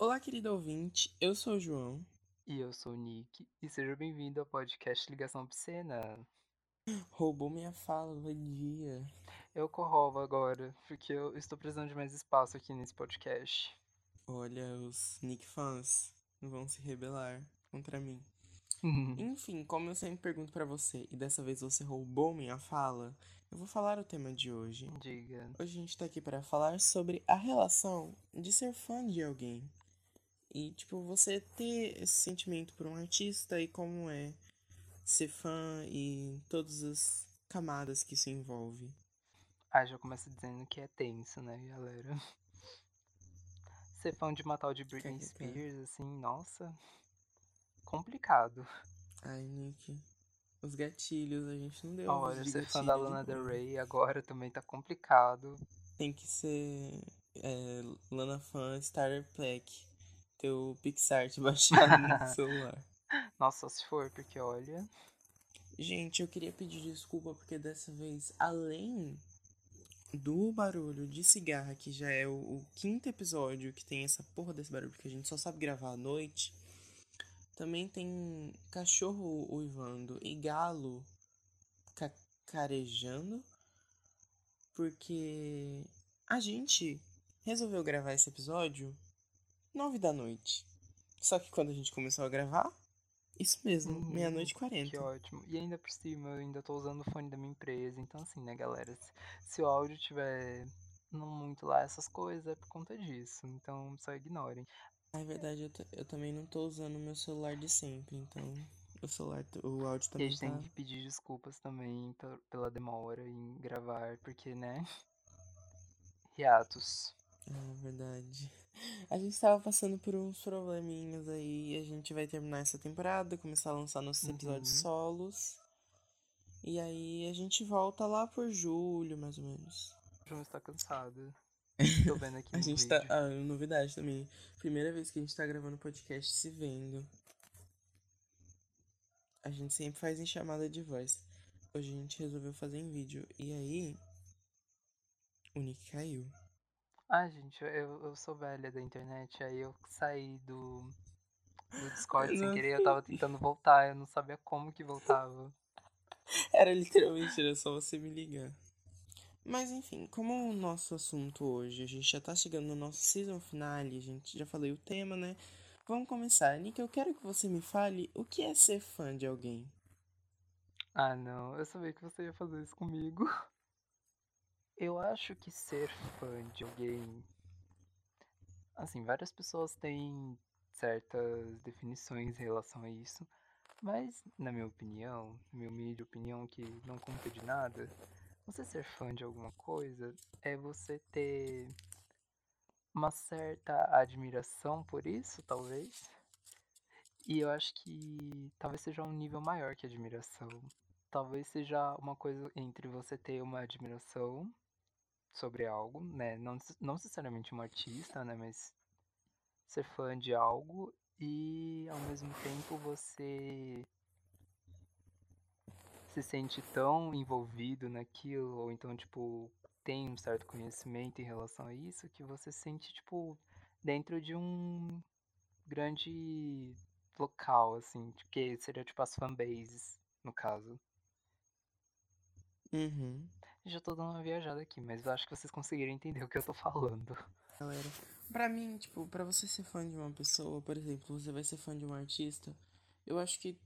Olá, querido ouvinte, eu sou o João. E eu sou o Nick, e seja bem-vindo ao podcast Ligação Obscena. Roubou minha fala, vadia. Eu corrovo agora, porque eu estou precisando de mais espaço aqui nesse podcast. Olha, os Nick fãs vão se rebelar contra mim. Enfim, como eu sempre pergunto pra você, e dessa vez você roubou minha fala, eu vou falar o tema de hoje. Diga. Hoje a gente tá aqui para falar sobre a relação de ser fã de alguém. E, tipo, você ter esse sentimento por um artista e como é ser fã e todas as camadas que isso envolve. Ah, já começa dizendo que é tenso, né, galera? Ser fã de uma tal de Britney Spears, assim, nossa. Complicado. Ai, Nick. Os gatilhos, a gente não deu. Olha, ser fã da Lana Del Rey agora também tá complicado. Tem que ser é, Lana Fan Starter Pack teu PixArt baixado no celular. Nossa, se for, porque olha. Gente, eu queria pedir desculpa porque dessa vez, além do barulho de cigarra, que já é o, o, quinto episódio que tem essa porra desse barulho, porque a gente só sabe gravar à noite, também tem cachorro uivando e galo cacarejando, porque a gente resolveu gravar esse episódio nove da noite. Só que quando a gente começou a gravar, isso mesmo, hum, meia-noite e quarenta. Que ótimo. E ainda por cima, eu ainda tô usando o fone da minha empresa. Então, assim, né, galera? Se, se o áudio tiver não muito lá essas coisas, é por conta disso. Então, só ignorem. É verdade, eu, eu também não tô usando o meu celular de sempre. Então, o celular, o áudio também. E a gente tá... tem que pedir desculpas também pela demora em gravar, porque, né? Hiatos. É verdade. A gente tava passando por uns probleminhas aí. A gente vai terminar essa temporada, começar a lançar nossos uhum. episódios solos. E aí a gente volta lá por julho, mais ou menos. O João está cansado. Tô vendo aqui. a gente vídeo. tá. Ah, novidade também. Primeira vez que a gente tá gravando podcast se vendo. A gente sempre faz em chamada de voz. Hoje a gente resolveu fazer em vídeo. E aí. O Nick caiu. Ah, gente, eu, eu sou velha da internet, aí eu saí do, do Discord sem querer, eu tava tentando voltar, eu não sabia como que voltava. Era literalmente, era só você me ligar. Mas enfim, como o nosso assunto hoje, a gente já tá chegando no nosso season finale, a gente já falei o tema, né? Vamos começar. Nick, eu quero que você me fale o que é ser fã de alguém. Ah, não, eu sabia que você ia fazer isso comigo. Eu acho que ser fã de alguém. Assim, várias pessoas têm certas definições em relação a isso, mas, na minha opinião, minha humilde opinião, que não conta de nada, você ser fã de alguma coisa é você ter uma certa admiração por isso, talvez. E eu acho que talvez seja um nível maior que admiração. Talvez seja uma coisa entre você ter uma admiração sobre algo, né? Não, não necessariamente um artista, né? Mas ser fã de algo e ao mesmo tempo você se sente tão envolvido naquilo, ou então, tipo, tem um certo conhecimento em relação a isso, que você sente, tipo, dentro de um grande local, assim, que seria, tipo, as fanbases, no caso. Uhum. Já tô dando uma viajada aqui, mas eu acho que vocês conseguiram entender o que eu tô falando. Galera, pra mim, tipo, pra você ser fã de uma pessoa, por exemplo, você vai ser fã de um artista, eu acho que,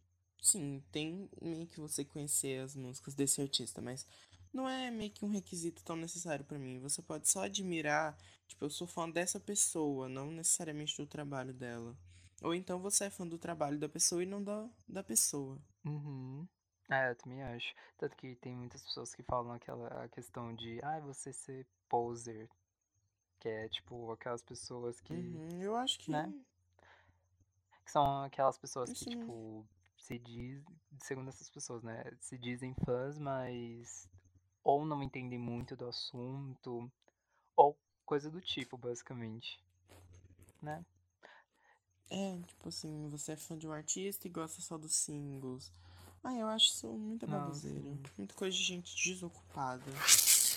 sim, tem meio que você conhecer as músicas desse artista, mas não é meio que um requisito tão necessário para mim. Você pode só admirar, tipo, eu sou fã dessa pessoa, não necessariamente do trabalho dela. Ou então você é fã do trabalho da pessoa e não da, da pessoa. Uhum. É, eu também acho. Tanto que tem muitas pessoas que falam aquela questão de, ah, você ser poser. Que é tipo aquelas pessoas que. Uhum, eu acho que. Né? Que são aquelas pessoas Isso que, tipo, se diz. Segundo essas pessoas, né? Se dizem fãs, mas. Ou não entendem muito do assunto. Ou coisa do tipo, basicamente. Né? É, tipo assim, você é fã de um artista e gosta só dos singles. Ah, eu acho isso muita baboseira. Muita coisa de gente desocupada.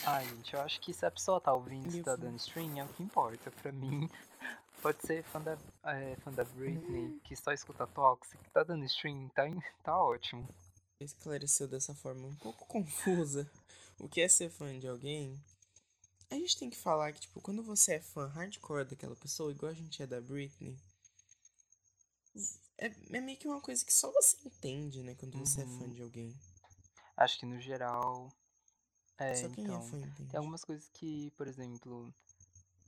Ai, gente, eu acho que se a pessoa tá ouvindo e tá dando stream, é o que importa. Pra mim, pode ser fã da, é, fã da Britney, que só escuta Toxic, tá dando stream, tá, tá ótimo. Esclareceu dessa forma um pouco confusa o que é ser fã de alguém. A gente tem que falar que, tipo, quando você é fã hardcore daquela pessoa, igual a gente é da Britney, é, é meio que uma coisa que só você entende, né, quando você é fã Uhum. de alguém. Acho que no geral. É, Só quem então. é fã entende. Tem algumas coisas que, por exemplo,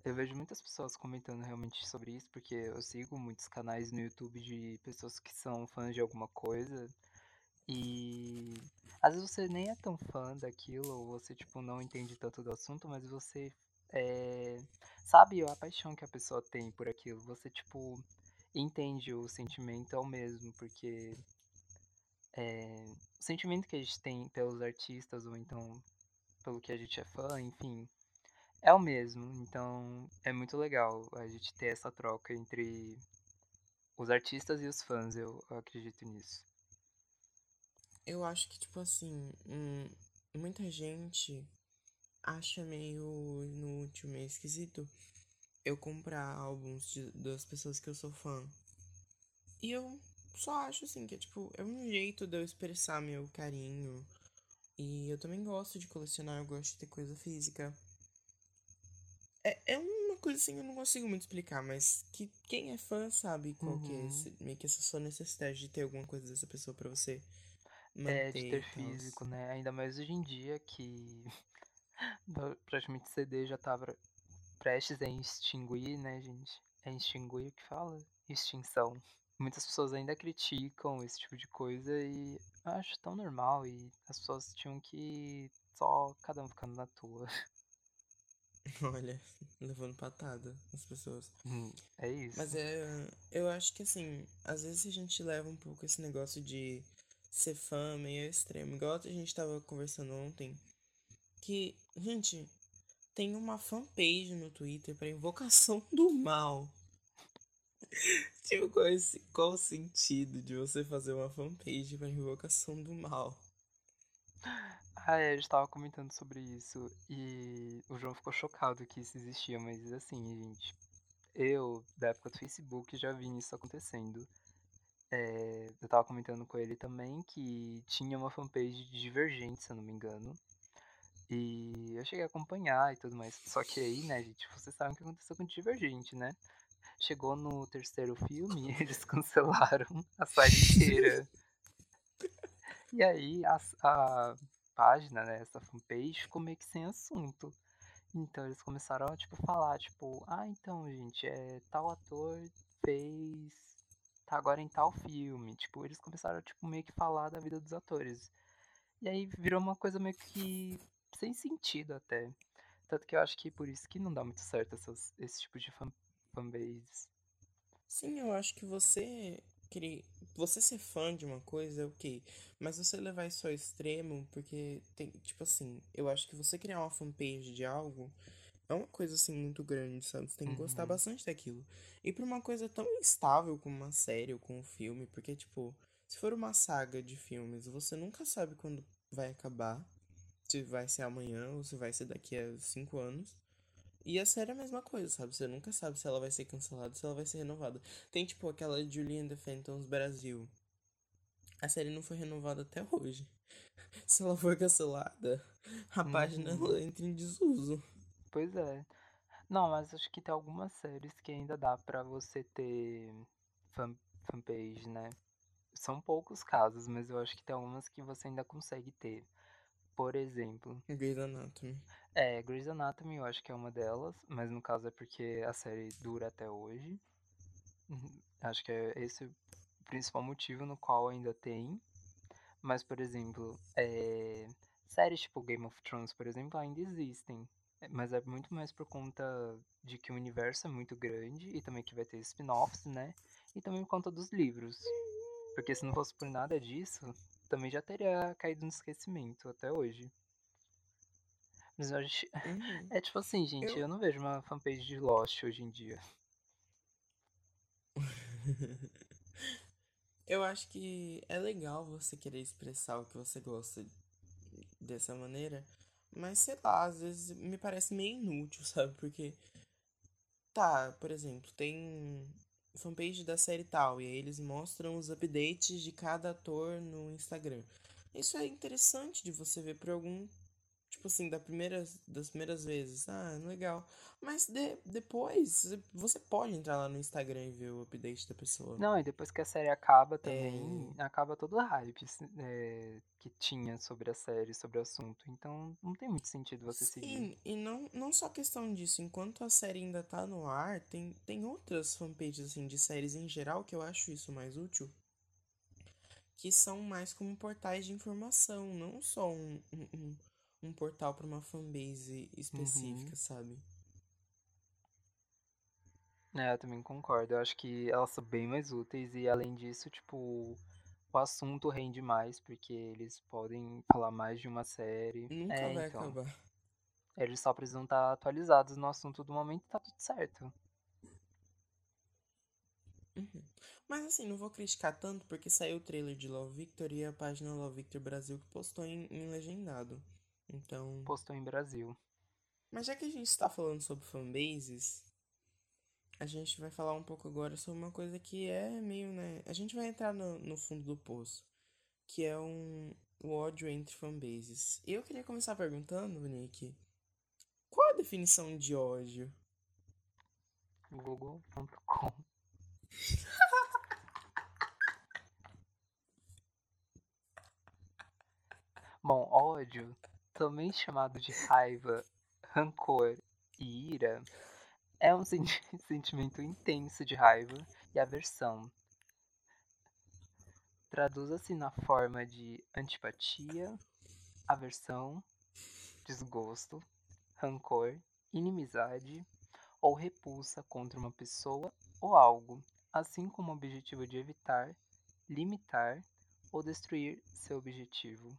eu vejo muitas pessoas comentando realmente sobre isso, porque eu sigo muitos canais no YouTube de pessoas que são fãs de alguma coisa. E às vezes você nem é tão fã daquilo, ou você tipo não entende tanto do assunto, mas você é, sabe a paixão que a pessoa tem por aquilo. Você tipo entende o sentimento é o mesmo, porque é, o sentimento que a gente tem pelos artistas ou então pelo que a gente é fã, enfim, é o mesmo. Então é muito legal a gente ter essa troca entre os artistas e os fãs. Eu, eu acredito nisso. Eu acho que, tipo assim, hum, muita gente acha meio inútil, meio esquisito eu comprar álbuns de- das pessoas que eu sou fã. E eu só acho, assim, que é, tipo, é um jeito de eu expressar meu carinho. E eu também gosto de colecionar, eu gosto de ter coisa física. É, é uma coisa assim, eu não consigo muito explicar, mas que quem é fã sabe qual que é Uhum. esse, meio que essa sua necessidade de ter alguma coisa dessa pessoa pra você É, de manter ter físico, né? Ainda mais hoje em dia que praticamente CD já tava prestes a extinguir, né, gente? É extinguir o que fala? Extinção. Muitas pessoas ainda criticam esse tipo de coisa e eu acho tão normal e as pessoas tinham que só cada um ficando na tua. Olha, levando patada as pessoas. Hum, É isso. Mas é. Eu acho que assim, às vezes a gente leva um pouco esse negócio de ser fã meio extremo. Igual a gente tava conversando ontem. Que, gente, tem uma fanpage no Twitter pra invocação do mal. Tipo, qual, esse, qual o sentido de você fazer uma fanpage pra invocação do mal? Ah, é, a gente tava comentando sobre isso e o João ficou chocado que isso existia, mas assim, gente, eu, da época do Facebook, já vi isso acontecendo. É, eu tava comentando com ele também que tinha uma fanpage de Divergente, se eu não me engano. E eu cheguei a acompanhar e tudo mais. Só que aí, né, gente, vocês sabem o que aconteceu com Divergente, né? Chegou no terceiro filme, eles cancelaram a série inteira. E aí a, a página, né, essa fanpage, ficou meio que sem assunto. Então eles começaram a, tipo, falar, tipo, ah, então, gente, é, tal ator fez. tá agora em tal filme. Tipo, eles começaram, tipo, meio que falar da vida dos atores. E aí virou uma coisa meio que sem sentido até. Tanto que eu acho que por isso que não dá muito certo essas, esse tipo de fan, fanbase. Sim, eu acho que você querer, você ser fã de uma coisa é ok, mas você levar isso ao extremo, porque tem, tipo assim, eu acho que você criar uma fanpage de algo é uma coisa assim muito grande, sabe? Você tem que gostar Uhum. bastante daquilo. E pra uma coisa tão instável como uma série ou como um filme, porque tipo, se for uma saga de filmes, você nunca sabe quando vai acabar, se vai ser amanhã ou se vai ser daqui a cinco anos. E a série é a mesma coisa, sabe? Você nunca sabe se ela vai ser cancelada, se ela vai ser renovada. Tem, tipo, aquela Julie and the Phantoms Brasil. A série não foi renovada até hoje. Se ela for cancelada, a página Uhum. ela entra em desuso. Pois é. Não, mas acho que tem algumas séries que ainda dá pra você ter fan, fanpage, né? São poucos casos, mas eu acho que tem algumas que você ainda consegue ter. Por exemplo, Grey's Anatomy. é, Grey's Anatomy eu acho que é uma delas, mas no caso é porque a série dura até hoje. Uhum, Acho que é esse o principal motivo no qual ainda tem. Mas, por exemplo, é, séries tipo Game of Thrones, por exemplo, ainda existem. Mas é muito mais por conta de que o universo é muito grande e também que vai ter spin-offs, né? E também por conta dos livros. Porque se não fosse por nada disso, também já teria caído no esquecimento até hoje. Mas eu acho... Uhum. é tipo assim, gente, Eu- eu não vejo uma fanpage de Lost hoje em dia. Eu acho que é legal você querer expressar o que você gosta dessa maneira, mas sei lá, às vezes me parece meio inútil, sabe? Porque tá, por exemplo, tem fanpage da série tal, e aí eles mostram os updates de cada ator no Instagram. Isso é interessante de você ver por algum tipo assim, da primeira, das primeiras vezes, ah, legal. Mas de, depois, você pode entrar lá no Instagram e ver o update da pessoa. Não, e depois que a série acaba também, é... acaba todo o hype é, que tinha sobre a série, sobre o assunto. Então, não tem muito sentido você Sim, seguir. Sim, e não, não só questão disso. Enquanto a série ainda tá no ar, tem, tem outras fanpages, assim, de séries em geral que eu acho isso mais útil. Que são mais como portais de informação, não só um, um um portal para uma fanbase específica, uhum. sabe? É, eu também concordo. Eu acho que elas são bem mais úteis e além disso, tipo, o assunto rende mais porque eles podem falar mais de uma série. Nunca é, vai então, acabar. Eles só precisam estar atualizados no assunto do momento e tá tudo certo. Uhum. Mas assim, não vou criticar tanto porque saiu o trailer de Love Victor e a página Love Victor Brasil que postou em, em legendado. Então. Postou em Brasil. Mas já que a gente está falando sobre fanbases, a gente vai falar um pouco agora sobre uma coisa que é meio, né? A gente vai entrar no, no fundo do poço, que é um o ódio entre fanbases. Eu queria começar perguntando, Nick, qual a definição de ódio? Google.com Bom, ódio também chamado de raiva, rancor e ira, é um sentimento intenso de raiva e aversão. Traduz-se na forma de antipatia, aversão, desgosto, rancor, inimizade ou repulsa contra uma pessoa ou algo, assim como o objetivo de evitar, limitar ou destruir seu objetivo.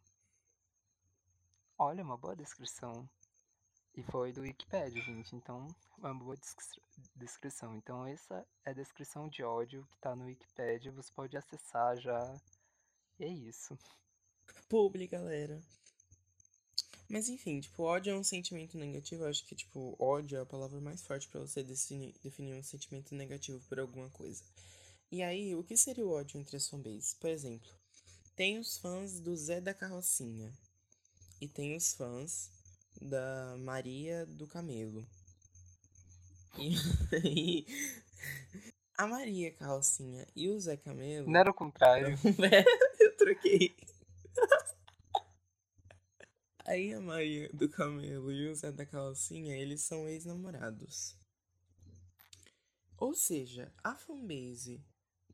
Olha, uma boa descrição. E foi do Wikipedia, gente. Então, uma boa descrição. Então, essa é a descrição de ódio que tá no Wikipedia. Você pode acessar já. E é isso. Publi, galera. Mas enfim, tipo, ódio é um sentimento negativo. Eu acho que, tipo, ódio é a palavra mais forte para você definir, definir um sentimento negativo por alguma coisa. E aí, o que seria o ódio entre as fanbases? Por exemplo, tem os fãs do Zé da Carrocinha e tem os fãs da Maria do Camelo. E, a Maria Carrocinha e o Zé Camelo. Não era o contrário. eu troquei. Aí a Maria do Camelo e o Zé da Carrocinha, eles são ex-namorados. Ou seja, a fanbase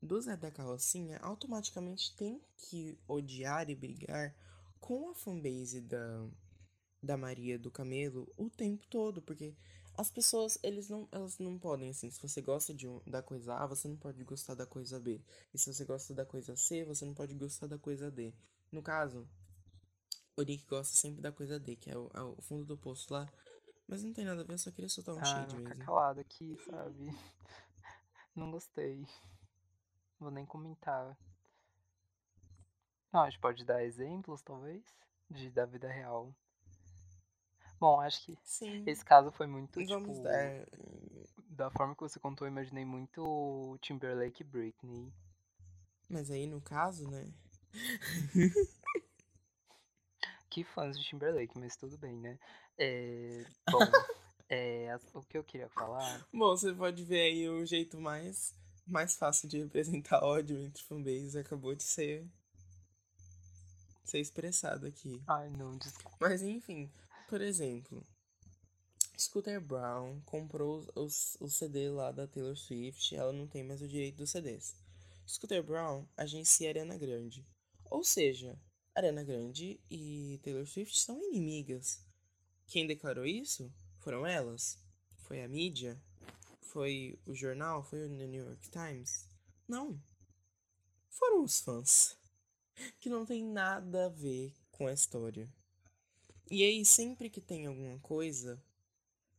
do Zé da Carrocinha automaticamente tem que odiar e brigar com a fanbase da, da Maria do Camelo o tempo todo, porque as pessoas, eles não, elas não podem, assim, se você gosta de um, da coisa A, você não pode gostar da coisa B. E se você gosta da coisa C, você não pode gostar da coisa D. No caso, o Nick gosta sempre da coisa D, que é o, é o fundo do poço lá. Mas não tem nada a ver, eu só queria soltar um ah, shade mesmo. Ficar calado aqui, sabe? Não gostei. Vou nem comentar. Não, a gente pode dar exemplos, talvez, de da vida real. Bom, acho que Sim. esse caso foi muito, Vamos tipo... Dar... Da forma que você contou, eu imaginei muito Timberlake e Britney. Mas aí, no caso, né? que fãs de Timberlake, mas tudo bem, né? É... Bom, é... o que eu queria falar... Bom, você pode ver aí o jeito mais, mais fácil de representar ódio entre fanbases acabou de ser ser expressado aqui. Ai, não, desculpa. Mas enfim, por exemplo, Scooter Brown comprou os, o CD lá da Taylor Swift, ela não tem mais o direito dos CDs. Scooter Brown agencia Ariana Grande. Ou seja, Ariana Grande e Taylor Swift são inimigas. Quem declarou isso foram elas? Foi a mídia? Foi o jornal? Foi o New York Times? Não. Foram os fãs que não tem nada a ver com a história. E aí, sempre que tem alguma coisa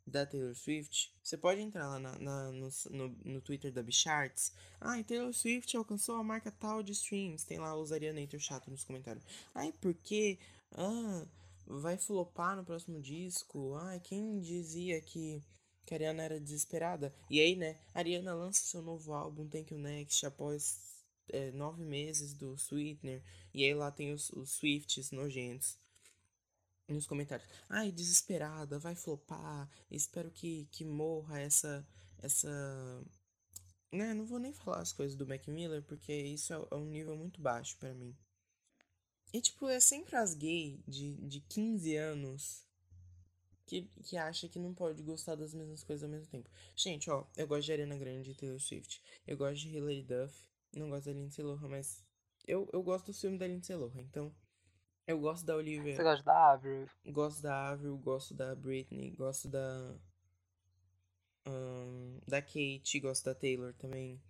da Taylor Swift, você pode entrar lá na, na no, no, no, Twitter da Bicharts. Ah, Taylor Swift alcançou a marca tal de streams. Tem lá os Arianator chato nos comentários. Ai, por quê? Ah, vai flopar no próximo disco. Ai, quem dizia que Que a Ariana era desesperada. E aí, né, a Ariana lança seu novo álbum, Thank You Next, após é, nove meses do Sweetener. E aí lá tem os, os Swifts nojentos nos comentários. Ai, desesperada, vai flopar. Espero que, que morra essa. essa. Né, não vou nem falar as coisas do Mac Miller, porque isso é, é um nível muito baixo para mim. E, tipo, é sempre as gay de, de 15 anos que, que acha que não pode gostar das mesmas coisas ao mesmo tempo. Gente, ó, eu gosto de Ariana Grande e Taylor Swift. Eu gosto de Hilary Duff. Não gosto da Lindsay Lohan, mas eu, eu gosto do filme da Lindsay Lohan, então eu gosto da Olivia. Você gosta da Avril? Gosto da Avril, gosto da Britney, gosto da. Um, da Kate, gosto da Taylor também.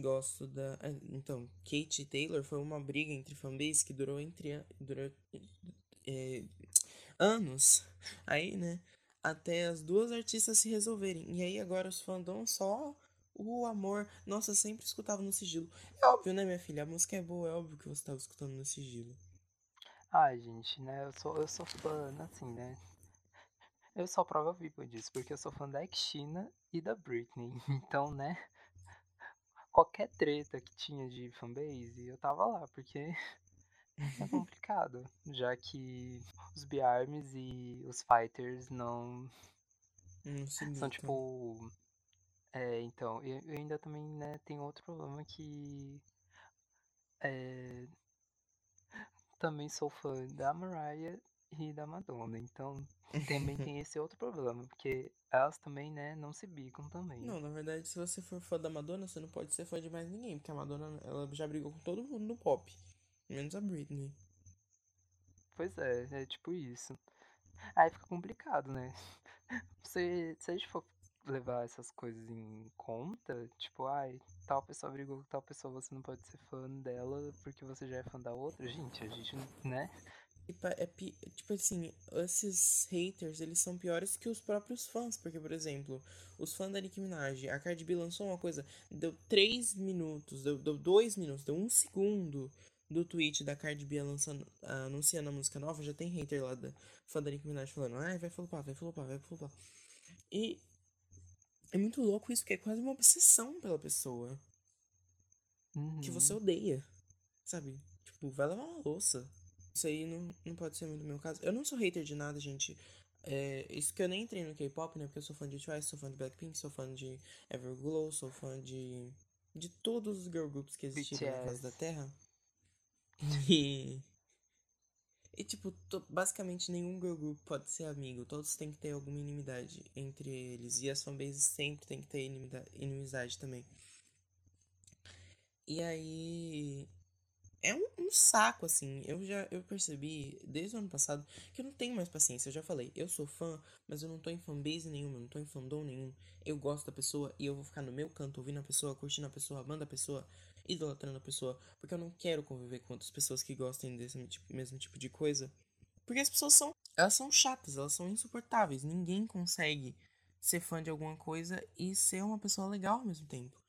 Gosto da. Ah, então, Kate e Taylor foi uma briga entre fanbase que durou entre. Durou, é, anos. Aí, né? Até as duas artistas se resolverem. E aí agora os fandom só o amor. Nossa, eu sempre escutava no sigilo. É óbvio, né, minha filha? A música é boa, é óbvio que você estava escutando no sigilo. Ai, gente, né? Eu sou, eu sou fã, assim, né? Eu sou prova viva disso, porque eu sou fã da Xina e da Britney. Então, né? Qualquer treta que tinha de fanbase, eu tava lá, porque é complicado. já que os B-Arms e os Fighters não. Não se São tipo. É, então, eu, eu ainda também, né, tem outro problema que. É, também sou fã da Mariah e da Madonna. Então também tem esse outro problema, porque elas também, né, não se bicam também. Não, na verdade, se você for fã da Madonna, você não pode ser fã de mais ninguém, porque a Madonna, ela já brigou com todo mundo no pop, menos a Britney. Pois é, é tipo isso. Aí fica complicado, né? Você, se a gente for levar essas coisas em conta, tipo, ai, tal pessoa brigou com tal pessoa, você não pode ser fã dela porque você já é fã da outra. Gente, a gente, né? É, tipo assim, esses haters, eles são piores que os próprios fãs, porque, por exemplo, os fãs da Nicki Minaj, a Cardi B lançou uma coisa, deu 3 minutos, deu 2 minutos, deu 1 um segundo do tweet da Cardi B lançando, anunciando a música nova, já tem hater lá da fã da Nicki Minaj falando, ai, vai flopar, vai flopar, vai flopar. E é muito louco isso, porque é quase uma obsessão pela pessoa. Uhum. Que você odeia. Sabe? Tipo, vai lavar uma louça. Isso aí não, não pode ser muito meu caso. Eu não sou hater de nada, gente. É, isso que eu nem entrei no K-pop, né? Porque eu sou fã de Twice, sou fã de Blackpink, sou fã de Everglow, sou fã de. de todos os girl groups que existiram na face da Terra. E. E, tipo, basicamente nenhum girl group pode ser amigo. Todos têm que ter alguma inimidade entre eles. E as fanbases sempre tem que ter inimizade também. E aí. É um, um, saco, assim. Eu já eu percebi desde o ano passado que eu não tenho mais paciência. Eu já falei, eu sou fã, mas eu não tô em fanbase nenhuma, eu não tô em fandom nenhum. Eu gosto da pessoa e eu vou ficar no meu canto ouvindo a pessoa, curtindo a pessoa, amando a pessoa idolatrando a pessoa, porque eu não quero conviver com outras pessoas que gostem desse tipo, mesmo tipo de coisa. Porque as pessoas são, elas são chatas, elas são insuportáveis. Ninguém consegue ser fã de alguma coisa e ser uma pessoa legal ao mesmo tempo.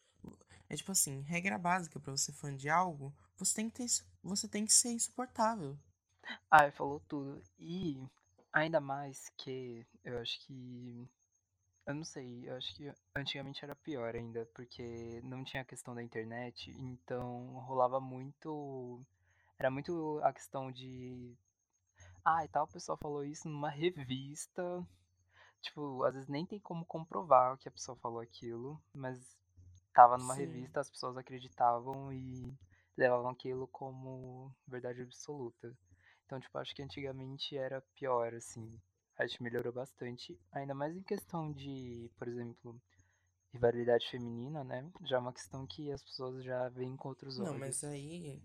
É tipo assim, regra básica para você ser fã de algo, você tem que ter, você tem que ser insuportável. Ah, falou tudo. E ainda mais que eu acho que eu não sei, eu acho que antigamente era pior ainda, porque não tinha a questão da internet, então rolava muito. Era muito a questão de. Ah, e tal, o pessoal falou isso numa revista. Tipo, às vezes nem tem como comprovar que a pessoa falou aquilo, mas tava numa Sim. revista, as pessoas acreditavam e levavam aquilo como verdade absoluta. Então, tipo, acho que antigamente era pior, assim. Acho que melhorou bastante, ainda mais em questão de, por exemplo, rivalidade feminina, né? Já é uma questão que as pessoas já veem com outros olhos. Não, mas aí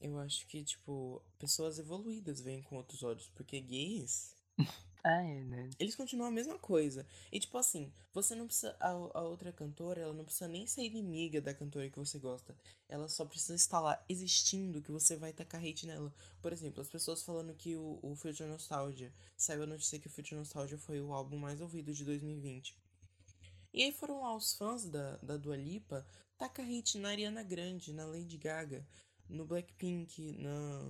eu acho que, tipo, pessoas evoluídas veem com outros olhos, porque gays Ah, é, né? Eles continuam a mesma coisa. E tipo assim, você não precisa. A, a, outra cantora, ela não precisa nem ser inimiga da cantora que você gosta. Ela só precisa estar lá existindo que você vai tacar hate nela. Por exemplo, as pessoas falando que o, o Future Nostalgia. Saiu a notícia que o Future Nostalgia foi o álbum mais ouvido de 2020. E aí foram lá os fãs da, da Dua Lipa tacar hate na Ariana Grande, na Lady Gaga, no Blackpink, na.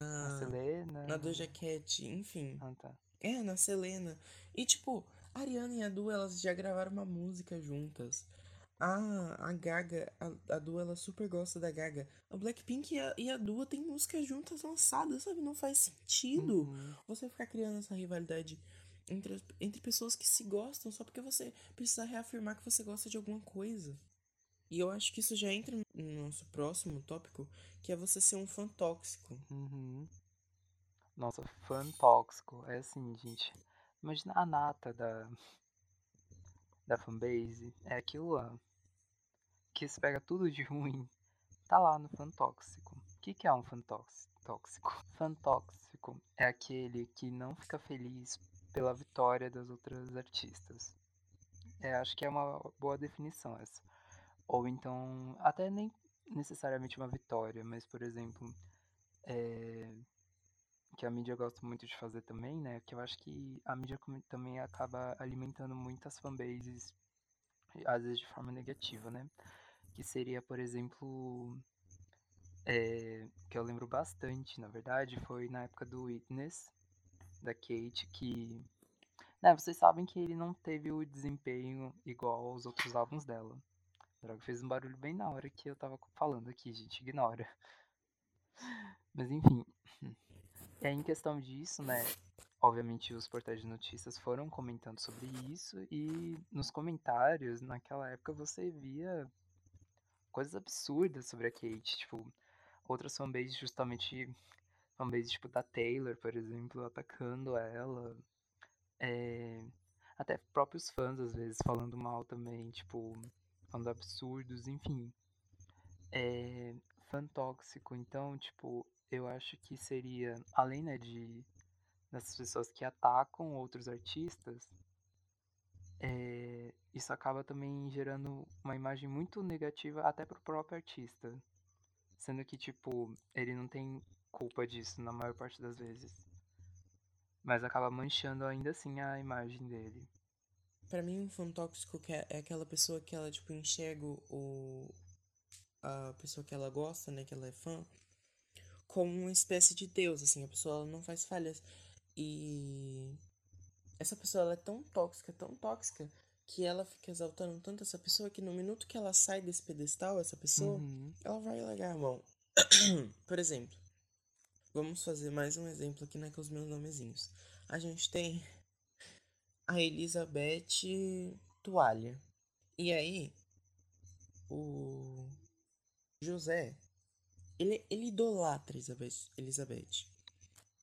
Na, na Selena. Na Doja Cat, enfim. Ah, tá. É, na Selena. E, tipo, A Ariana e a Du, elas já gravaram uma música juntas. A, a Gaga, a, a Dua, ela super gosta da Gaga. A Blackpink e a, e a Dua tem músicas juntas lançadas, sabe? Não faz sentido Uhum. você ficar criando essa rivalidade entre, entre pessoas que se gostam só porque você precisa reafirmar que você gosta de alguma coisa. E eu acho que isso já entra no nosso próximo tópico, que é você ser um fã tóxico. Uhum. Nossa, fã tóxico. É assim, gente. Imagina a nata da, da fanbase. É aquilo lá. Que se pega tudo de ruim. Tá lá no fã tóxico. O que, que é um fã tóx- tóxico? Fã tóxico é aquele que não fica feliz pela vitória das outras artistas. É, acho que é uma boa definição essa. Ou então, até nem necessariamente uma vitória, mas por exemplo, é, que a mídia gosta muito de fazer também, né? Que eu acho que a mídia também acaba alimentando muitas fanbases, às vezes de forma negativa, né? Que seria, por exemplo, é, que eu lembro bastante, na verdade, foi na época do Witness, da Kate, que. Né, vocês sabem que ele não teve o desempenho igual aos outros álbuns dela. Droga, fez um barulho bem na hora que eu tava falando aqui, gente, ignora. Mas enfim. E aí, em questão disso, né? Obviamente, os portais de notícias foram comentando sobre isso, e nos comentários, naquela época, você via coisas absurdas sobre a Kate. Tipo, outras fanbases, justamente fanbases tipo da Taylor, por exemplo, atacando ela. É, até próprios fãs, às vezes, falando mal também, tipo, falando absurdos, enfim. É, fã tóxico, então, tipo, eu acho que seria, além, né, de dessas pessoas que atacam outros artistas, é, isso acaba também gerando uma imagem muito negativa até pro próprio artista. Sendo que, tipo, ele não tem culpa disso na maior parte das vezes. Mas acaba manchando ainda assim a imagem dele. Pra mim, um fã tóxico é, é aquela pessoa que ela, tipo, enxerga o... A pessoa que ela gosta, né, que ela é fã, como uma espécie de deus, assim. A pessoa, não faz falhas. E... Essa pessoa, ela é tão tóxica, tão tóxica, que ela fica exaltando tanto essa pessoa que no minuto que ela sai desse pedestal, essa pessoa, Uhum. ela vai largar a mão. Por exemplo, vamos fazer mais um exemplo aqui, né, com os meus nomezinhos. A gente tem a Elizabeth Toalha. E aí, o José, ele, ele idolatra Elizabeth, Elizabeth.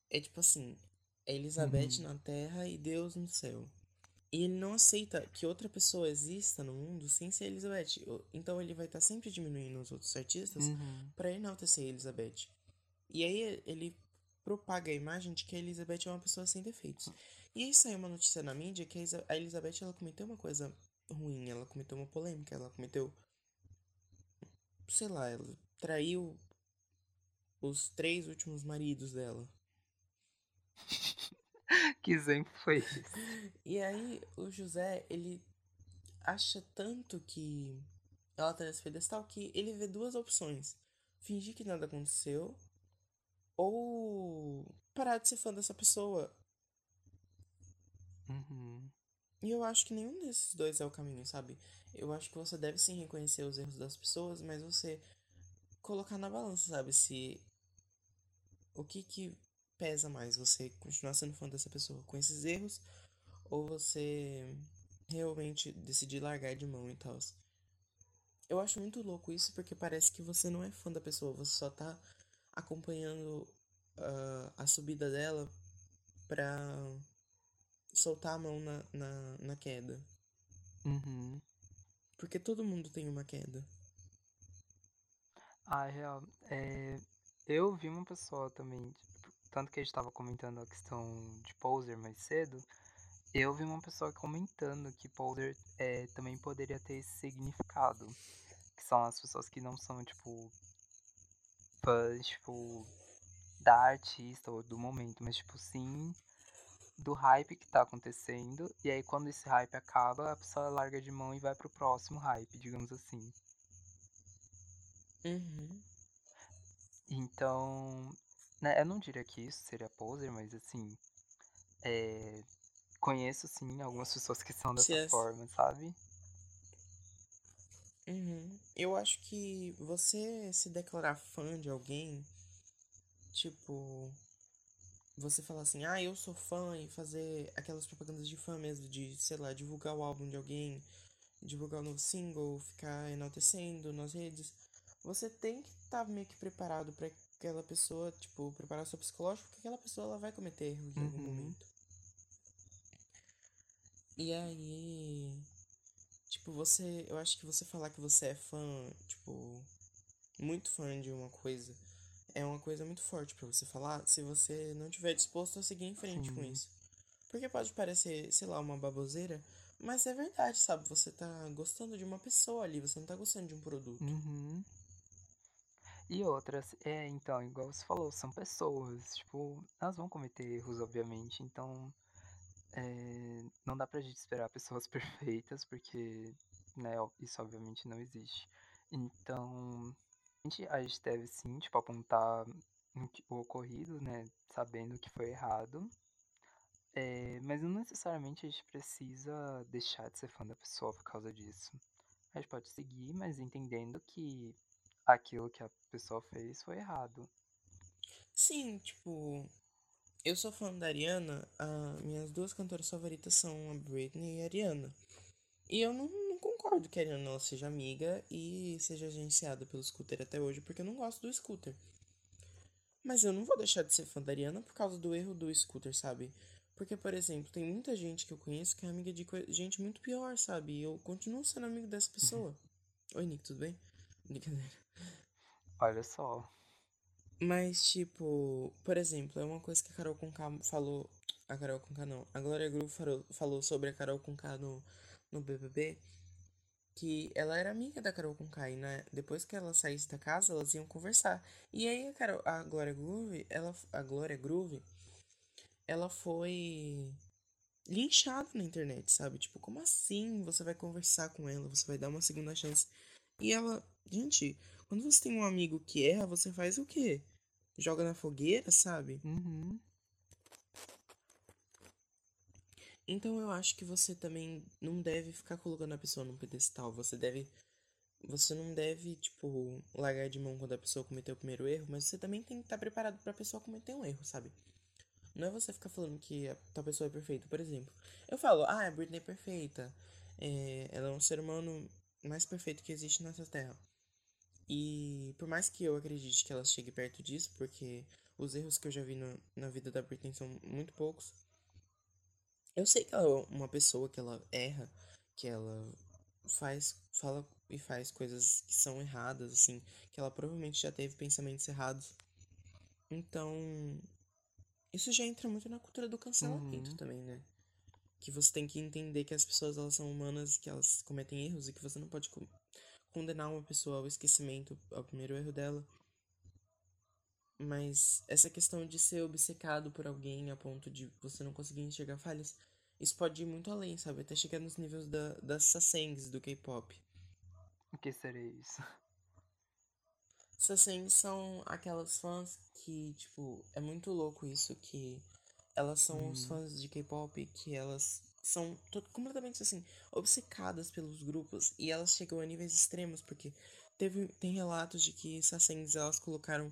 É tipo assim, é Elizabeth Uhum. na terra e Deus no céu. E ele não aceita que outra pessoa exista no mundo sem ser Elizabeth. Então ele vai estar sempre diminuindo os outros artistas Uhum. pra enaltecer a Elizabeth. E aí ele propaga a imagem de que a Elizabeth é uma pessoa sem defeitos. E aí saiu uma notícia na mídia que a Elizabeth ela cometeu uma coisa ruim, ela cometeu uma polêmica, ela cometeu sei lá, ela traiu os três últimos maridos dela. Que exemplo foi esse? E aí o José, ele acha tanto que ela tá nesse pedestal que ele vê duas opções: fingir que nada aconteceu ou parar de ser fã dessa pessoa. Uhum. E eu acho que nenhum desses dois é o caminho, sabe? Eu acho que você deve sim reconhecer os erros das pessoas, mas você colocar na balança, sabe? Se o que que pesa mais, você continuar sendo fã dessa pessoa com esses erros ou você realmente decidir largar de mão e tal. Eu acho muito louco isso porque parece que você não é fã da pessoa, você só tá acompanhando ah, a subida dela pra soltar a mão na, na, na queda. Uhum. Porque todo mundo tem uma queda. Ah, real. É, eu vi uma pessoa também, tipo, tanto que a gente tava comentando a questão de poser mais cedo, eu vi uma pessoa comentando que poser é, também poderia ter esse significado. Que são as pessoas que não são, tipo, fãs, tipo, da artista ou do momento, mas, tipo, sim do hype que tá acontecendo. E aí, quando esse hype acaba, a pessoa larga de mão e vai pro próximo hype, digamos assim. Uhum. Então, né, eu não diria que isso seria poser, mas assim, é, conheço, sim, algumas pessoas que são dessa as- forma, sabe? Uhum. Eu acho que você se declarar fã de alguém, tipo, você falar assim, ah, eu sou fã e fazer aquelas propagandas de fã mesmo, de, sei lá, divulgar o álbum de alguém, divulgar o novo single, ficar enaltecendo nas redes, você tem que estar meio que preparado pra aquela pessoa, tipo, preparar seu psicológico, porque aquela pessoa ela vai cometer erro em algum Uhum. momento. E aí, tipo, você, eu acho que você falar que você é fã, tipo, muito fã de uma coisa, é uma coisa muito forte pra você falar se você não tiver disposto a seguir em frente com Sim. isso. Porque pode parecer, sei lá, uma baboseira, mas é verdade, sabe? Você tá gostando de uma pessoa ali, você não tá gostando de um produto. Uhum. E outras, é, então, igual você falou, são pessoas, tipo, elas vão cometer erros, obviamente, então é, não dá pra gente esperar pessoas perfeitas, porque, né, isso obviamente não existe. Então, a gente, a gente deve sim, tipo, apontar o ocorrido, né, sabendo que foi errado, é, mas não necessariamente a gente precisa deixar de ser fã da pessoa por causa disso. A gente pode seguir, mas entendendo que aquilo que a pessoa fez foi errado. Sim, tipo, eu sou fã da Ariana, a, minhas duas cantoras favoritas são a Britney e a Ariana. E eu não, não concordo que a Ariana seja amiga e seja agenciada pelo Scooter até hoje, porque eu não gosto do Scooter. Mas eu não vou deixar de ser fã da Ariana por causa do erro do Scooter, sabe? Porque, por exemplo, tem muita gente que eu conheço que é amiga de gente muito pior, sabe? E eu continuo sendo amigo dessa pessoa. Oi, Nick, tudo bem? Brincadeira. Olha só. Mas, tipo, por exemplo, é uma coisa que a Carol Conká falou. A Carol Conká não. A Glória Groove falou, falou sobre a Carol Conká no, no BBB. Que ela era amiga da Carol Conká. E né, depois que ela saísse da casa, elas iam conversar. E aí a, Carol, a Glória Groove, ela, a Glória Groove, ela foi linchada na internet, sabe? Tipo, como assim você vai conversar com ela? Você vai dar uma segunda chance? E ela, gente, quando você tem um amigo que erra, você faz o quê? Joga na fogueira, sabe? Uhum. Então eu acho que você também não deve ficar colocando a pessoa num pedestal. Você deve. Você não deve, tipo, largar de mão quando a pessoa cometeu o primeiro erro, mas você também tem que estar preparado pra pessoa cometer um erro, sabe? Não é você ficar falando que a tal pessoa é perfeita. Por exemplo, eu falo, ah, a Britney é perfeita. É, ela é um ser humano mais perfeito que existe nessa terra. E por mais que eu acredite que ela chegue perto disso, porque os erros que eu já vi no- na vida da Britney são muito poucos, eu sei que ela é uma pessoa que ela erra, que ela faz, fala e faz coisas que são erradas, assim, que ela provavelmente já teve pensamentos errados. Então, isso já entra muito na cultura do cancelamento Uhum. também, né? Que você tem que entender que as pessoas elas são humanas, que elas cometem erros e que você não pode co- condenar uma pessoa ao esquecimento, ao primeiro erro dela. Mas essa questão de ser obcecado por alguém a ponto de você não conseguir enxergar falhas, isso pode ir muito além, sabe? Até chegar nos níveis da, das sasengs do K-pop. O que seria isso? Sasengs são aquelas fãs que, tipo, é muito louco isso, que elas são os Hum. fãs de K-pop que elas são completamente assim, obcecadas pelos grupos e elas chegam a níveis extremos, porque teve, tem relatos de que Sasengs elas colocaram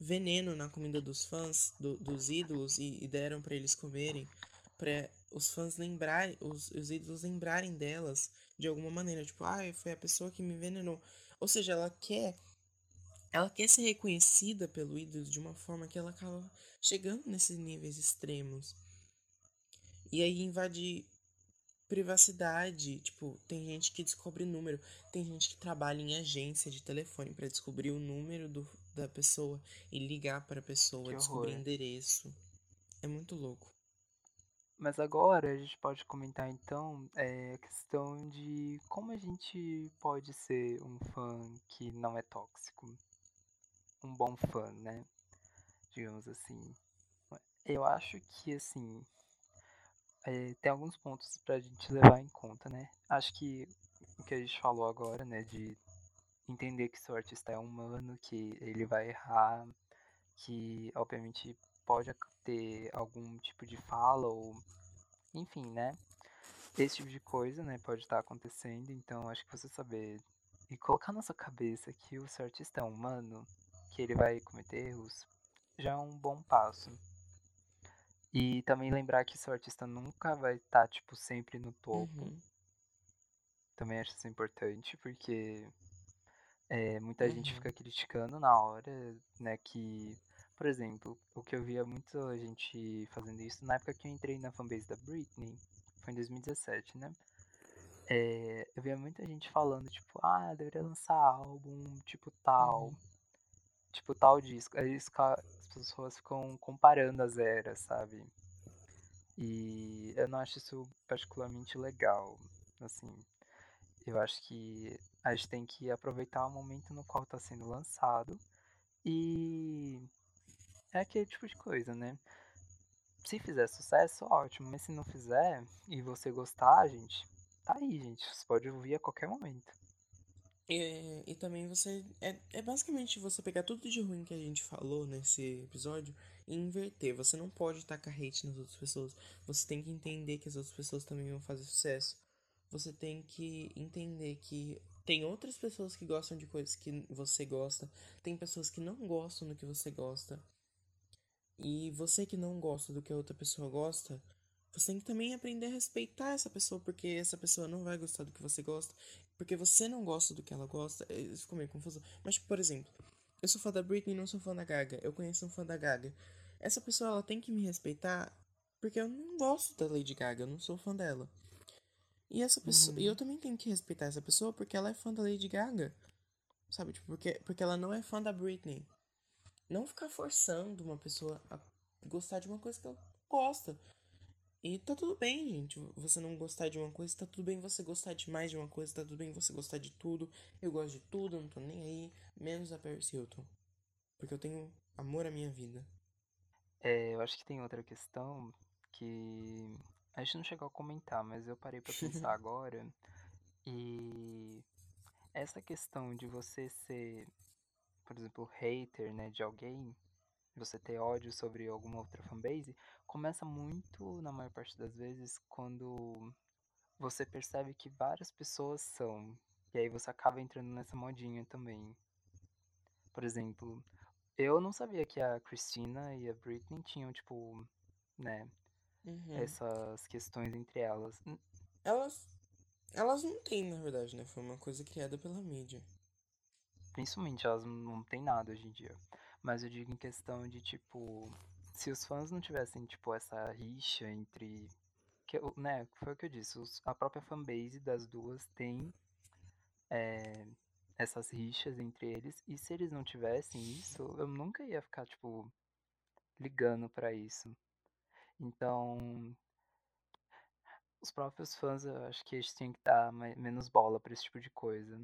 veneno na comida dos fãs, do- dos ídolos, e, e deram pra eles comerem, pra os fãs lembrarem, os, os ídolos lembrarem delas de alguma maneira, tipo, ah, foi a pessoa que me envenenou. Ou seja, ela quer ela quer ser reconhecida pelo ídolo de uma forma que ela acaba chegando nesses níveis extremos. E aí invade privacidade, tipo, tem gente que descobre número, tem gente que trabalha em agência de telefone pra descobrir o número do, da pessoa e ligar para a pessoa, Que descobrir horror. endereço. É muito louco. Mas agora a gente pode comentar então é, a questão de como a gente pode ser um fã que não é tóxico. Um bom fã, né? Digamos assim. Eu acho que assim. é, tem alguns pontos pra gente levar em conta, né? Acho que o que a gente falou agora, né? De entender que seu artista é humano, que ele vai errar, que obviamente pode ter algum tipo de fala ou Enfim, né? Esse tipo de coisa, né, pode estar acontecendo, então acho que você saber e colocar na sua cabeça que o seu artista é humano, que ele vai cometer erros, já é um bom passo. E também lembrar que seu artista nunca vai estar, tipo, sempre no topo. Uhum, Também acho isso importante, porque é, muita gente uhum, fica criticando na hora, né, que... Por exemplo, o que eu via muita gente fazendo isso na época que eu entrei na fanbase da Britney, foi em 2017, né? É, eu via muita gente falando, tipo, ah, deveria lançar álbum, tipo tal, uhum. Tipo tal disco. Aí as pessoas ficam comparando as eras, sabe? E eu não acho isso particularmente legal. Assim, eu acho que a gente tem que aproveitar o momento no qual está sendo lançado e é aquele tipo de coisa, né? Se fizer sucesso, ótimo, mas se não fizer e você gostar, gente, tá aí, gente. Você pode ouvir a qualquer momento. E, e também você. É, é basicamente você pegar tudo de ruim que a gente falou nesse episódio e inverter. Você não pode tacar hate nas outras pessoas. Você tem que entender que as outras pessoas também vão fazer sucesso. Você tem que entender que tem outras pessoas que gostam de coisas que você gosta. Tem pessoas que não gostam do que você gosta. E você que não gosta do que a outra pessoa gosta, você tem que também aprender a respeitar essa pessoa, porque essa pessoa não vai gostar do que você gosta, porque você não gosta do que ela gosta. É, Isso ficou meio confuso. Mas, tipo, por exemplo, eu sou fã da Britney e não sou fã da Gaga. Eu conheço um fã da Gaga. Essa pessoa, ela tem que me respeitar, porque eu não gosto da Lady Gaga, eu não sou fã dela. E essa pessoa, e eu Uhum. também tenho que respeitar essa pessoa porque ela é fã da Lady Gaga, sabe? Tipo, porque, porque ela não é fã da Britney. Não ficar forçando uma pessoa a gostar de uma coisa que ela gosta. E tá tudo bem, gente. Você não gostar de uma coisa, tá tudo bem você gostar de mais de uma coisa, tá tudo bem você gostar de tudo. Eu gosto de tudo, não tô nem aí, menos a Paris Hilton. Porque eu tenho amor à minha vida. É, eu acho que tem outra questão que a gente não chegou a comentar, mas eu parei pra pensar agora. E essa questão de você ser, por exemplo, hater, né, de alguém, você ter ódio sobre alguma outra fanbase, começa muito, na maior parte das vezes, quando você percebe que várias pessoas são. E aí você acaba entrando nessa modinha também. Por exemplo, eu não sabia que a Christina e a Britney tinham, tipo, né, Uhum. essas questões entre elas. N- Elas. Elas não têm, na verdade, né? Foi uma coisa criada pela mídia. Principalmente elas não têm nada hoje em dia. Mas eu digo em questão de, tipo, se os fãs não tivessem, tipo, essa rixa entre. Que, né, foi o que eu disse, os- a própria fanbase das duas tem é, essas rixas entre eles. E se eles não tivessem isso, eu nunca ia ficar, tipo, ligando pra isso. Então, os próprios fãs, eu acho que eles tinham que dar menos bola pra esse tipo de coisa.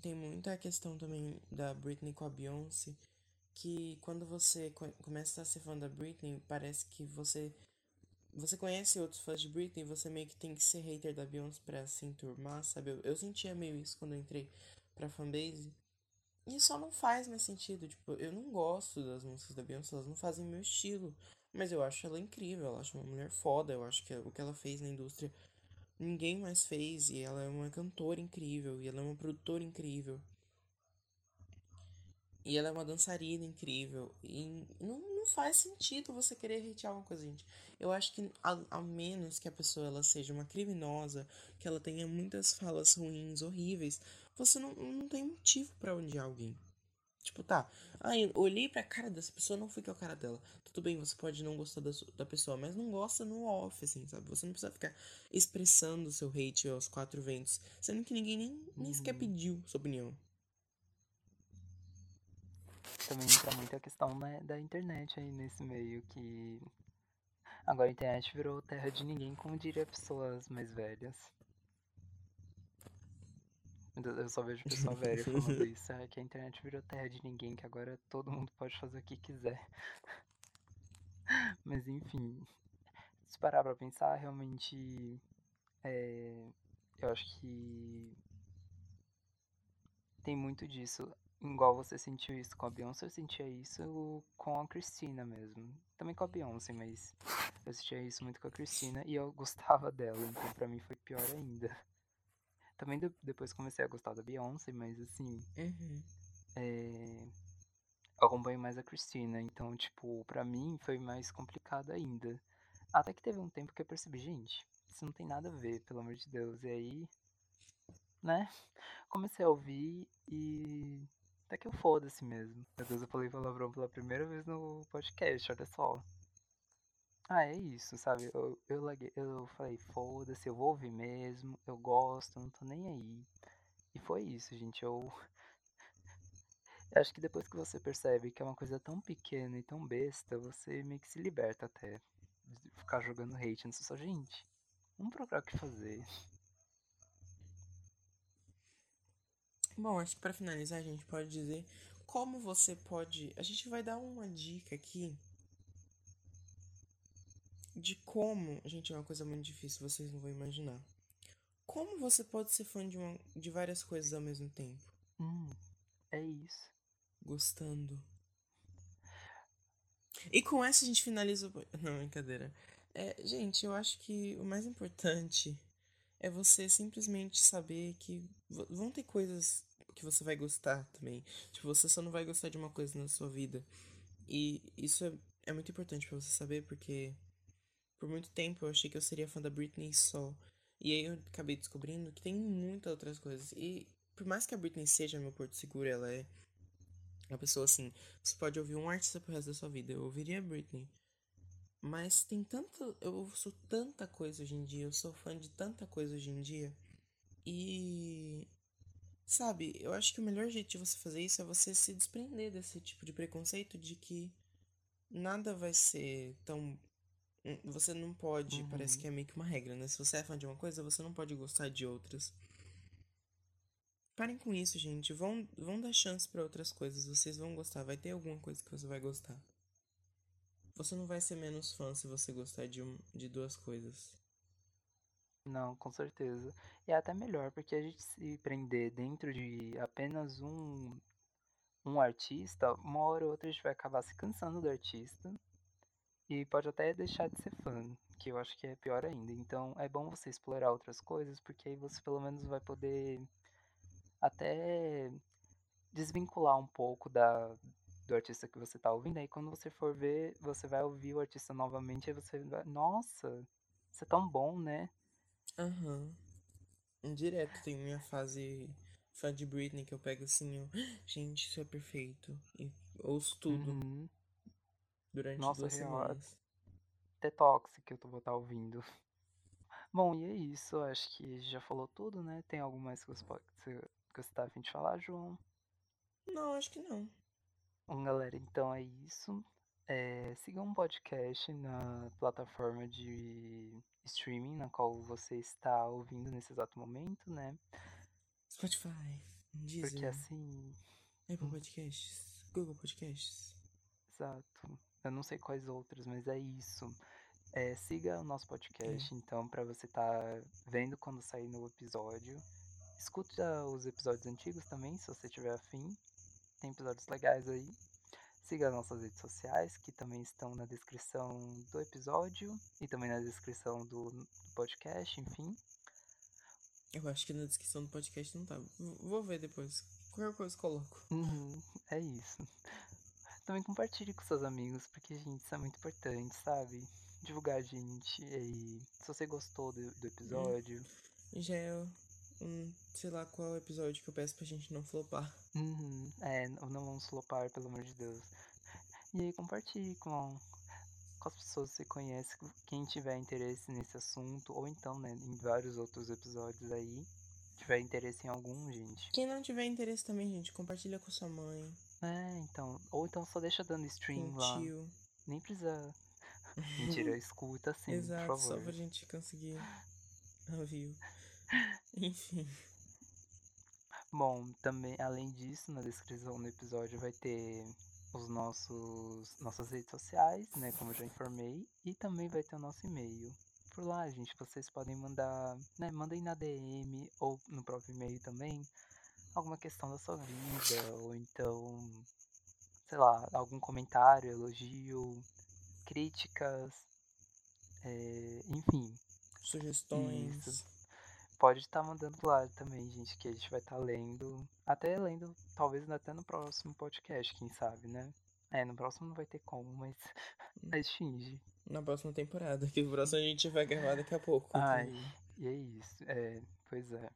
Tem muita questão também da Britney com a Beyoncé. Que quando você co- começa a ser fã da Britney, parece que você Você conhece outros fãs de Britney, você meio que tem que ser hater da Beyoncé pra se enturmar, sabe? Eu, eu sentia meio isso quando eu entrei pra fanbase. E só não faz mais sentido, tipo, eu não gosto das músicas da Beyoncé, elas não fazem meu estilo. Mas eu acho ela incrível, eu acho uma mulher foda, eu acho que o que ela fez na indústria ninguém mais fez, e ela é uma cantora incrível, e ela é uma produtora incrível. E ela é uma dançarina incrível. E não, não faz sentido você querer hatear uma coisa, gente. Eu acho que, a, a menos que a pessoa ela seja uma criminosa, que ela tenha muitas falas ruins, horríveis, você não, não tem motivo pra odiar alguém. Tipo, tá. Eu olhei pra cara dessa pessoa, não fui com a cara dela. Tudo bem, você pode não gostar da, da pessoa, mas não gosta no off, assim, sabe? Você não precisa ficar expressando o seu hate aos quatro ventos, sendo que ninguém nem, nem sequer Uhum. pediu sua opinião. Também entra muito a questão né, da internet aí nesse meio, que agora a internet virou terra de ninguém, como diria pessoas mais velhas. Eu só vejo pessoa velha falando isso, é que a internet virou terra de ninguém, que agora todo mundo pode fazer o que quiser. Mas enfim, se parar pra pensar, realmente é, eu acho que tem muito disso. Igual você sentiu isso com a Beyoncé, eu sentia isso com a Cristina mesmo. Também com a Beyoncé, mas eu sentia isso muito com a Cristina e eu gostava dela, então pra mim foi pior ainda. Também de- depois comecei a gostar da Beyoncé, mas assim, Uhum. é, eu acompanho mais a Cristina, então, tipo, pra mim foi mais complicado ainda. Até que teve um tempo que eu percebi, gente, isso não tem nada a ver, pelo amor de Deus. E aí, né, comecei a ouvir e até que eu foda-se mesmo. Meu Deus, eu falei palavrão pela primeira vez no podcast, olha só. Ah, é isso, sabe? Eu, eu, larguei- eu falei, foda-se, eu vou ouvir mesmo, eu gosto, não tô nem aí. E foi isso, gente. Eu eu acho que depois que você percebe que é uma coisa tão pequena e tão besta, você meio que se liberta até de ficar jogando hate nisso só, gente. Vamos procurar o que fazer. Bom, acho que pra finalizar a gente pode dizer como você pode. A gente vai dar uma dica aqui de como. Gente, é uma coisa muito difícil, vocês não vão imaginar. Como você pode ser fã de, uma... de várias coisas ao mesmo tempo? Hum, é isso. Gostando. E com essa a gente finaliza o. Não, brincadeira. É, gente, eu acho que o mais importante é você simplesmente saber que vão ter coisas que você vai gostar também. Tipo, você só não vai gostar de uma coisa na sua vida. E isso é, é muito importante pra você saber, porque por muito tempo eu achei que eu seria fã da Britney só. E aí eu acabei descobrindo que tem muitas outras coisas. E por mais que a Britney seja meu porto seguro, ela é uma pessoa assim. Você pode ouvir um artista pro resto da sua vida. Eu ouviria a Britney. Mas tem tanto. Eu ouço tanta coisa hoje em dia. Eu sou fã de tanta coisa hoje em dia. E. Sabe, eu acho que o melhor jeito de você fazer isso é você se desprender desse tipo de preconceito de que nada vai ser tão. hum, Você não pode, parece Uhum. que é meio que uma regra, né? Se você é fã de uma coisa, você não pode gostar de outras. Parem com isso, gente. Vão, vão dar chance pra outras coisas. Vocês vão gostar. Vai ter alguma coisa que você vai gostar. Você não vai ser menos fã se você gostar de, um, de duas coisas. Não, com certeza. E é até melhor, porque a gente se prender dentro de apenas um, um artista, uma hora ou outra a gente vai acabar se cansando do artista e pode até deixar de ser fã, que eu acho que é pior ainda. Então é bom você explorar outras coisas, porque aí você pelo menos vai poder até desvincular um pouco da, do artista que você tá ouvindo. Aí quando você for ver, você vai ouvir o artista novamente e você vai, nossa, isso é tão bom, né? Aham. Direto tem minha fase fã de Britney que eu pego assim, ó. Gente, isso é perfeito. E ouço tudo Uhum. durante Nossa, duas real, semanas. até Toxic que eu tô- vou estar ouvindo. Bom, e é isso, acho que já falou tudo, né? Tem algo mais que você, pode, que você que você tá afim de falar, João? Não, acho que não. Bom, galera, então é isso. É, sigam um podcast na plataforma de streaming na qual você está ouvindo nesse exato momento, né? Spotify, Porque Deezer, assim, Apple hum. Podcasts, Google Podcasts. exato. Eu não sei quais outros, mas é isso. É, siga o nosso podcast, então, para você estar vendo quando sair no episódio. Escuta os episódios antigos também, se você tiver afim. Tem episódios legais aí. Siga as nossas redes sociais, que também estão na descrição do episódio e também na descrição do, do podcast, enfim. Eu acho que na descrição do podcast não tá. Vou ver depois. Qualquer coisa eu coloco. Uhum, é isso. Também compartilhe com seus amigos, porque, gente, isso é muito importante, sabe? Divulgar a gente. E se você gostou do, do episódio, Já é um, sei lá qual episódio que eu peço pra gente não flopar. Uhum, é, não vamos flopar, pelo amor de Deus. E aí compartilhe com, com as pessoas que você conhece, com quem tiver interesse nesse assunto, ou então, né, em vários outros episódios aí, tiver interesse em algum, gente. Quem não tiver interesse também, gente, compartilha com sua mãe, É, então, ou então só deixa dando com stream o lá. tio. Nem precisa. Mentira, escuta sim, Exato, por só favor. pra gente conseguir view. Enfim. Bom, também, além disso, na descrição do episódio vai ter os nossos nossas redes sociais, né, como eu já informei, e também vai ter o nosso e-mail. Por lá, gente, vocês podem mandar, né, mandem na DM ou no próprio e-mail também alguma questão da sua vida, ou então, sei lá, algum comentário, elogio, críticas, é, enfim. Sugestões. Isso. Pode estar mandando lá também, gente, que a gente vai estar lendo. Até lendo, talvez até no próximo podcast, quem sabe, né? É, no próximo não vai ter como, mas, mas finge. Na próxima temporada, que o próximo a gente vai gravar daqui a pouco. Ai, e é isso. É, pois é.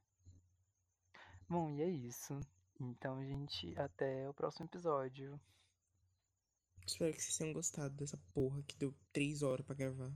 Bom, e é isso. Então, gente, até o próximo episódio. Espero que vocês tenham gostado dessa porra que deu três horas pra gravar.